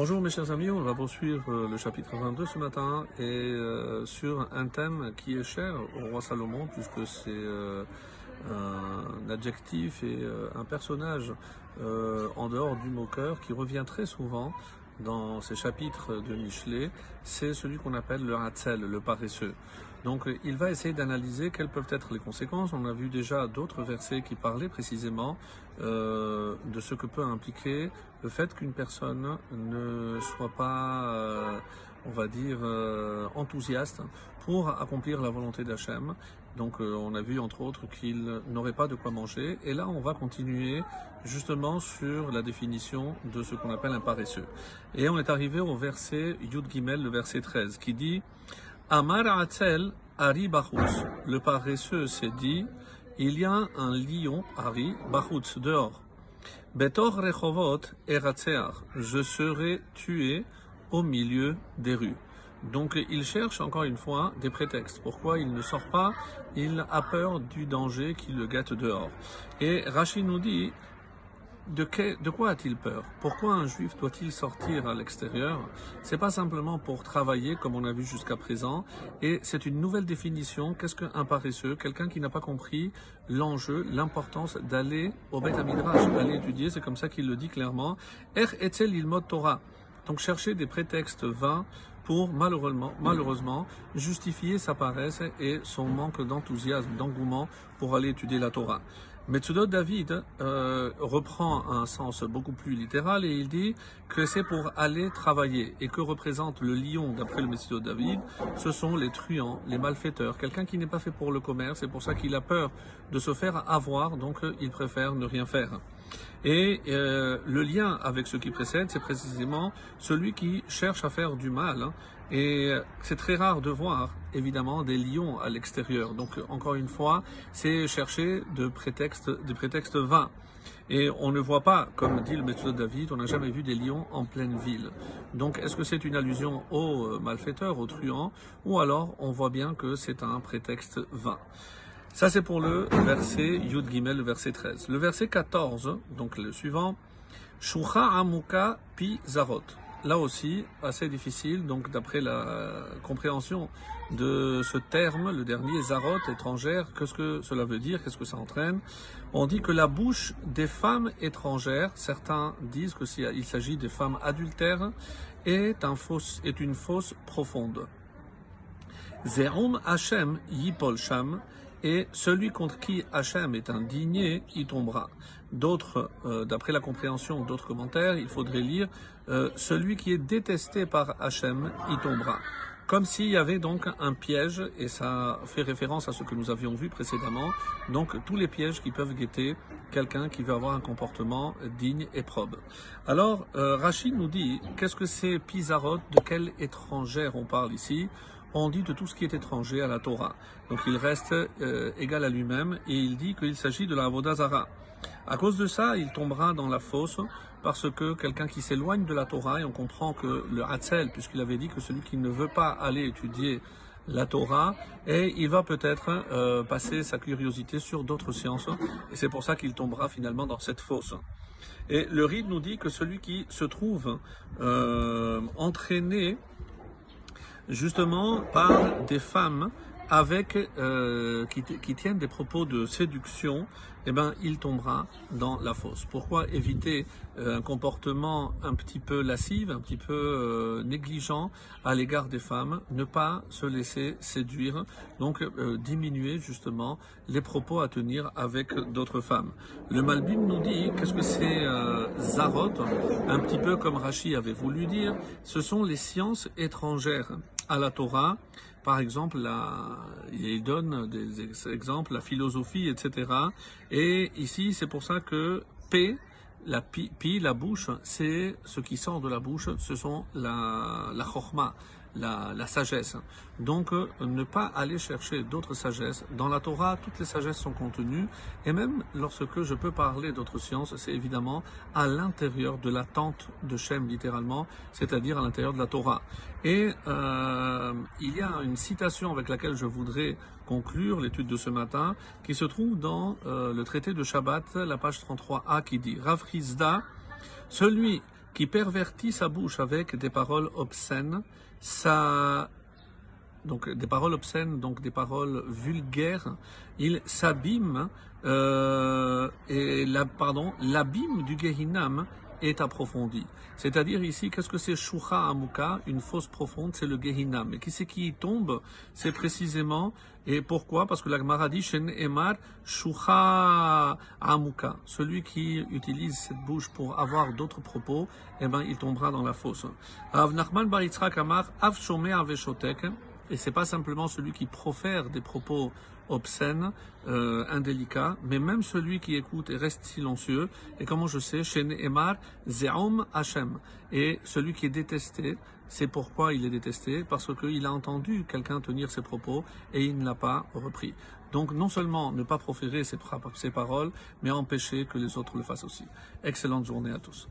Bonjour mes chers amis, on va poursuivre euh, le chapitre 22 ce matin et euh, sur un thème qui est cher au roi Salomon puisque c'est euh, un adjectif et un personnage en dehors du moqueur qui revient très souvent dans ces chapitres de Michelet, c'est celui qu'on appelle le hatzel, le paresseux. Donc euh, il va essayer d'analyser quelles peuvent être les conséquences. On a vu déjà d'autres versets qui parlaient précisément euh, de ce que peut impliquer le fait qu'une personne ne soit pas, euh, on va dire, enthousiaste pour accomplir la volonté d'Hachem. Donc on a vu entre autres qu'il n'aurait pas de quoi manger. Et là on va continuer justement sur la définition de ce qu'on appelle un paresseux. Et on est arrivé au verset Yud Gimel, le verset 13, qui dit Amar Ari. Le paresseux s'est dit il y a un lion, Ari, Bachutz, dehors. Betor Rechovot Eratzeach. Je serai tué au milieu des rues. Donc il cherche encore une fois des prétextes. Pourquoi il ne sort pas? Il a peur du danger qui le guette dehors. Et Rachid nous dit de, quoi a-t-il peur? Pourquoi un juif doit-il sortir à l'extérieur? C'est pas simplement pour travailler comme on a vu jusqu'à présent, et c'est une nouvelle définition. Qu'est-ce qu'un paresseux? Quelqu'un qui n'a pas compris l'enjeu, l'importance d'aller au Beth Midrash, d'aller étudier. C'est comme ça qu'il le dit clairement. Er etzel ilmod Torah. Donc chercher des prétextes vains pour malheureusement, malheureusement justifier sa paresse et son manque d'enthousiasme, d'engouement pour aller étudier la Torah. Metsudot David euh, reprend un sens beaucoup plus littéral et il dit que c'est pour aller travailler. Et que représente le lion d'après le Metsudot David Ce sont les truands, les malfaiteurs, quelqu'un qui n'est pas fait pour le commerce, c'est pour ça qu'il a peur de se faire avoir, donc euh, il préfère ne rien faire. Et euh, le lien avec ce qui précède, c'est précisément celui qui cherche à faire du mal. hein. Et euh, c'est très rare de voir, évidemment, des lions à l'extérieur. Donc, encore une fois, c'est chercher de prétextes, des prétextes vains. Et on ne voit pas, comme dit le méthode David, on n'a jamais vu des lions en pleine ville. Donc, est-ce que c'est une allusion aux malfaiteurs, aux truands, ou alors on voit bien que c'est un prétexte vain? Ça, c'est pour le verset Yud Gimel, verset 13. Le verset 14, donc le suivant, Shucha Amuka Pi Zarot. Là aussi, assez difficile, donc d'après la compréhension de ce terme, le dernier, Zarot, étrangère, qu'est-ce que cela veut dire, qu'est-ce que ça entraîne? On dit que la bouche des femmes étrangères, certains disent que s'il s'agit des femmes adultères, est, un fausse, est une fausse profonde. Zerum Hachem Yipol Sham, et celui contre qui Hachem est indigné, y tombera. D'autres, euh, d'après la compréhension d'autres commentaires, il faudrait lire euh, celui qui est détesté par Hachem, y tombera. Comme s'il y avait donc un piège, et ça fait référence à ce que nous avions vu précédemment, donc tous les pièges qui peuvent guetter quelqu'un qui veut avoir un comportement digne et probe. Alors, euh, Rachid nous dit, qu'est-ce que c'est Pizarot, de quelle étrangère on parle ici? On dit de tout ce qui est étranger à la Torah. Donc il reste euh, égal à lui-même et il dit qu'il s'agit de la Avodazara. À cause de ça, il tombera dans la fosse parce que quelqu'un qui s'éloigne de la Torah, et on comprend que le Hatzel, puisqu'il avait dit que celui qui ne veut pas aller étudier la Torah, et il va peut-être euh, passer sa curiosité sur d'autres sciences, et c'est pour ça qu'il tombera finalement dans cette fosse. Et le Ride nous dit que celui qui se trouve euh, entraîné justement par des femmes avec euh, qui, qui, tiennent des propos de séduction, eh ben il tombera dans la fosse. Pourquoi éviter euh, un comportement un petit peu lascif, un petit peu euh, négligent à l'égard des femmes, ne pas se laisser séduire, donc euh, diminuer justement les propos à tenir avec d'autres femmes? Le Malbim nous dit qu'est-ce que c'est Zarot, un petit peu comme Rachi avait voulu dire, ce sont les sciences étrangères à la Torah par exemple, il donne des ex- exemples, la philosophie, etc. Et ici, c'est pour ça que P, la pi, pi, la bouche, c'est ce qui sort de la bouche, ce sont la, la chorma, la, sagesse. Donc, euh, ne pas aller chercher d'autres sagesses. Dans la Torah, toutes les sagesses sont contenues. Et même lorsque je peux parler d'autres sciences, c'est évidemment à l'intérieur de la tente de Shem, littéralement, c'est-à-dire à l'intérieur de la Torah. Et euh, il y a une citation avec laquelle je voudrais conclure l'étude de ce matin, qui se trouve dans euh, le traité de Shabbat, la page 33a, qui dit Rav celui qui pervertit sa bouche avec des paroles obscènes, ça donc des paroles obscènes, donc des paroles vulgaires, il s'abîme euh, et la, pardon, l'abîme du Gehinam est approfondi. C'est-à-dire ici, qu'est-ce que c'est Shucha Amuka Une fosse profonde, c'est le Gehinam. Et qui c'est qui y tombe C'est précisément, et pourquoi? Parce que la Gemara dit, Shen Emar Shucha Amuka. Celui qui utilise cette bouche pour avoir d'autres propos, eh ben, il tombera dans la fosse. Av Nachman Baritzrak Amar, Av. Et c'est pas simplement celui qui profère des propos obscènes, euh, indélicats, mais même celui qui écoute et reste silencieux. Et comment je sais, chez Emar, Zeom Hashem. Et celui qui est détesté, c'est pourquoi il est détesté, parce qu'il a entendu quelqu'un tenir ses propos et il ne l'a pas repris. Donc non seulement ne pas proférer ses, ses paroles, mais empêcher que les autres le fassent aussi. Excellente journée à tous.